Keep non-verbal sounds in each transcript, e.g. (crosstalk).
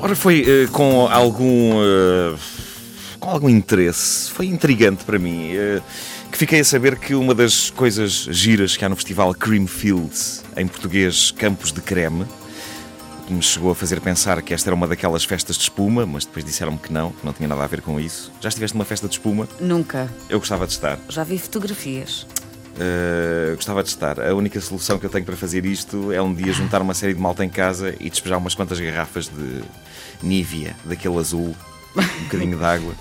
Ora, foi uh, com algum. Uh, com algum interesse, foi intrigante para mim, uh, que fiquei a saber que uma das coisas giras que há no festival Creamfields, em português Campos de Creme, que me chegou a fazer pensar que esta era uma daquelas festas de espuma, mas depois disseram-me que não, que não tinha nada a ver com isso. Já estiveste numa festa de espuma? Nunca. Eu gostava de estar. Já vi fotografias. Uh, gostava de estar. A única solução que eu tenho para fazer isto é um dia juntar uma série de malta em casa e despejar umas quantas garrafas de Nivea, daquele azul, um bocadinho de água,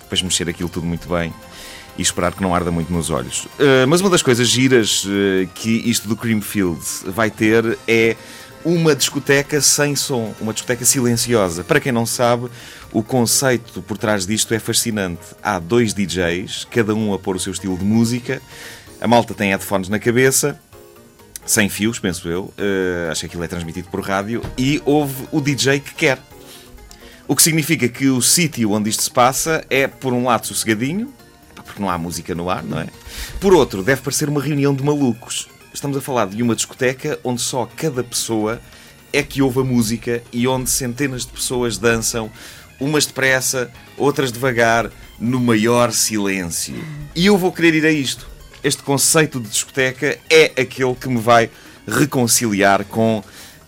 depois mexer aquilo tudo muito bem e esperar que não arda muito nos olhos. Uh, mas uma das coisas giras uh, que isto do Creamfield vai ter é uma discoteca sem som, uma discoteca silenciosa. Para quem não sabe, o conceito por trás disto é fascinante. Há dois DJs, cada um a pôr o seu estilo de música a malta tem headphones na cabeça, sem fios, penso eu. Uh, acho que aquilo é transmitido por rádio. E houve o DJ que quer. O que significa que o sítio onde isto se passa é, por um lado, sossegadinho, porque não há música no ar, não é? Por outro, deve parecer uma reunião de malucos. Estamos a falar de uma discoteca onde só cada pessoa é que ouve a música e onde centenas de pessoas dançam, umas depressa, outras devagar, no maior silêncio. E eu vou querer ir a isto este conceito de discoteca é aquele que me vai reconciliar com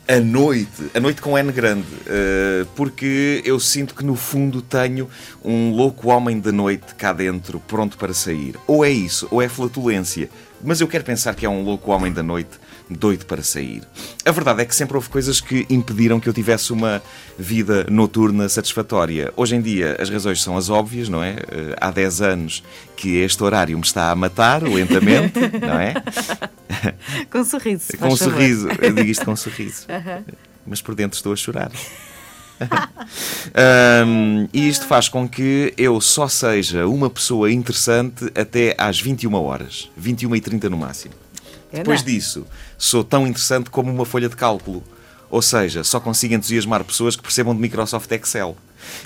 a noite, a noite com N grande, uh, porque eu sinto que no fundo tenho um louco homem da noite cá dentro, pronto para sair. Ou é isso, ou é flatulência. Mas eu quero pensar que é um louco homem da noite doido para sair. A verdade é que sempre houve coisas que impediram que eu tivesse uma vida noturna satisfatória. Hoje em dia as razões são as óbvias, não é? Eh, há 10 anos que este horário me está a matar lentamente, (laughs) não é? Com sorriso. Com um sorriso. Eu digo isto com um (laughs) sorriso. Mas por dentro estou a chorar. um, e isto faz com que eu só seja uma pessoa interessante até às 21 horas, 21 e 30 no máximo. Depois disso, sou tão interessante como uma folha de cálculo. Ou seja, só consigo entusiasmar pessoas que percebam de Microsoft Excel.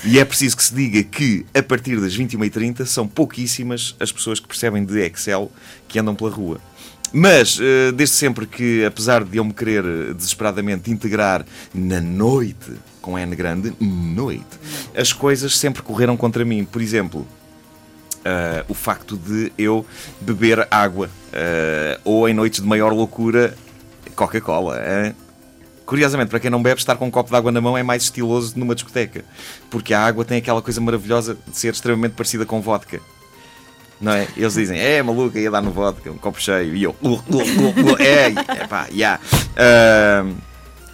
E é preciso que se diga que, a partir das 21h30, são pouquíssimas as pessoas que percebem de Excel que andam pela rua. Mas, eh, desde sempre que, apesar de eu me querer desesperadamente integrar na noite, com N grande, noite, as coisas sempre correram contra mim. Por exemplo, uh, o facto de eu beber água uh, ou em noites de maior loucura Coca-Cola. Curiosamente, para quem não bebe, estar com um copo de água na mão é mais estiloso numa discoteca, porque a água tem aquela coisa maravilhosa de ser extremamente parecida com vodka. Não é? Eles dizem, é maluca, ia dar no vodka, um copo cheio, e eu, uh, uh, uh, é, é pá, yeah.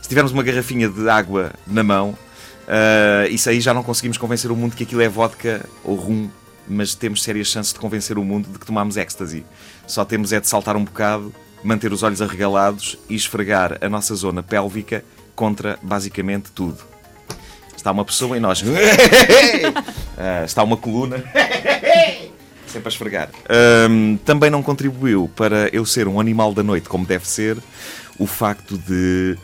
Se tivermos uma garrafinha de água na mão, uh, isso aí já não conseguimos convencer o mundo que aquilo é vodka ou rum mas temos sérias chances de convencer o mundo de que tomamos ecstasy. Só temos é de saltar um bocado, manter os olhos arregalados e esfregar a nossa zona pélvica contra basicamente tudo. Está uma pessoa e nós. (laughs) Ah, está uma coluna. (laughs) Sempre a esfregar. Também não contribuiu para eu ser um animal da noite como deve ser o facto de.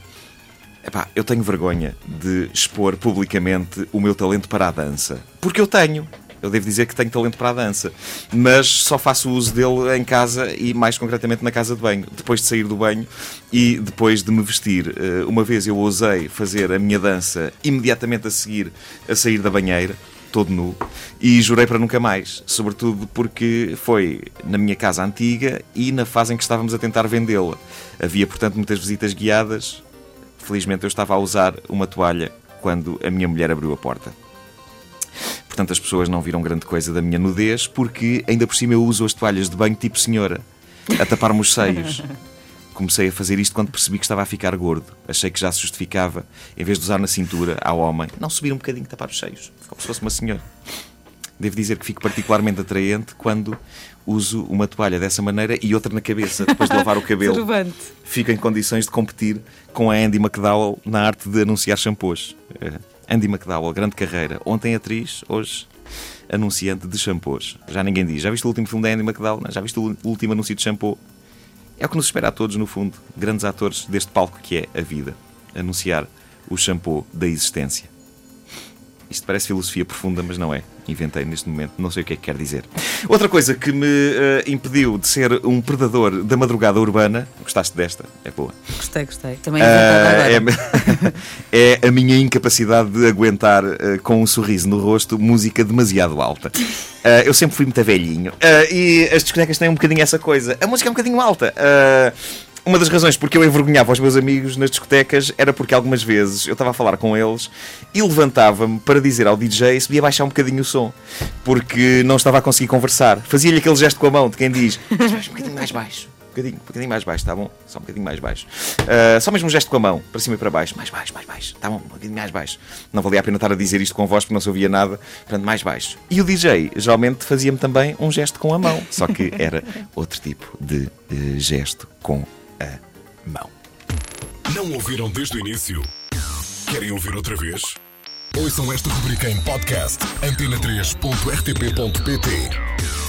Epá, eu tenho vergonha de expor publicamente o meu talento para a dança. Porque eu tenho. Eu devo dizer que tenho talento para a dança, mas só faço uso dele em casa e mais concretamente na casa de banho, depois de sair do banho e depois de me vestir. Eh, uma vez eu ousei fazer a minha dança imediatamente a seguir a sair da banheira todo nu e jurei para nunca mais, sobretudo porque foi na minha casa antiga e na fase em que estávamos a tentar vendê-la. Havia, portanto, muitas visitas guiadas. Felizmente eu estava a usar uma toalha quando a minha mulher abriu a porta. Portanto, as pessoas não viram grande coisa da minha nudez, porque ainda por cima eu uso as toalhas de banho tipo senhora, a tapar-me os seios. (laughs) Comecei a fazer isto quando percebi que estava a ficar gordo. Achei que já se justificava, em vez de usar na cintura, ao homem, não subir um bocadinho, tapar os seios, como se fosse uma senhora. Devo dizer que fico particularmente atraente quando uso uma toalha dessa maneira e outra na cabeça, depois de lavar o (laughs) cabelo. Fico em condições de competir com a Andy McDowell na arte de anunciar shampoos. Eh, Andy McDowell, grande carreira. Ontem atriz, hoje anunciante de shampoos. Já ninguém diz. Já viste o último filme da Andy McDowell? Já viste o último anúncio de shampoo? É o que nos espera a todos, no fundo. Grandes atores deste palco que é a vida. Anunciar o shampoo da existência. Isto parece filosofia profunda, mas não é. Inventei neste momento, não sei o que é que quer dizer. Outra coisa que me uh, impediu de ser um predador da madrugada urbana. Gostaste desta? É boa. Gostei, gostei. Também uh, é, (laughs) é a minha incapacidade de aguentar uh, com um sorriso no rosto música demasiado alta. Uh, (laughs) eu sempre fui muito velhinho. e as discotecas têm um bocadinho essa coisa. A música é um bocadinho alta. Uma das razões porque eu envergonhava os meus amigos nas discotecas era porque algumas vezes eu estava a falar com eles e levantava-me para dizer ao DJ se podia baixar um bocadinho o som, porque não estava a conseguir conversar. Fazia-lhe aquele gesto com a mão de quem diz: um bocadinho mais baixo. Um bocadinho, um bocadinho mais baixo, tá bom? Só um bocadinho mais baixo. Uh, só mesmo um gesto com a mão, para cima e para baixo. Mais baixo, mais baixo. Tá bom, um bocadinho mais baixo. Não valia a pena estar a dizer isto com voz porque não se ouvia nada. Portanto, mais baixo. E o DJ geralmente fazia-me também um gesto com a mão. Só que era outro tipo de uh, gesto com a mão. Não ouviram desde o início? Querem ouvir outra vez? Ouçam esta rubrica em podcast antena3.rtp.pt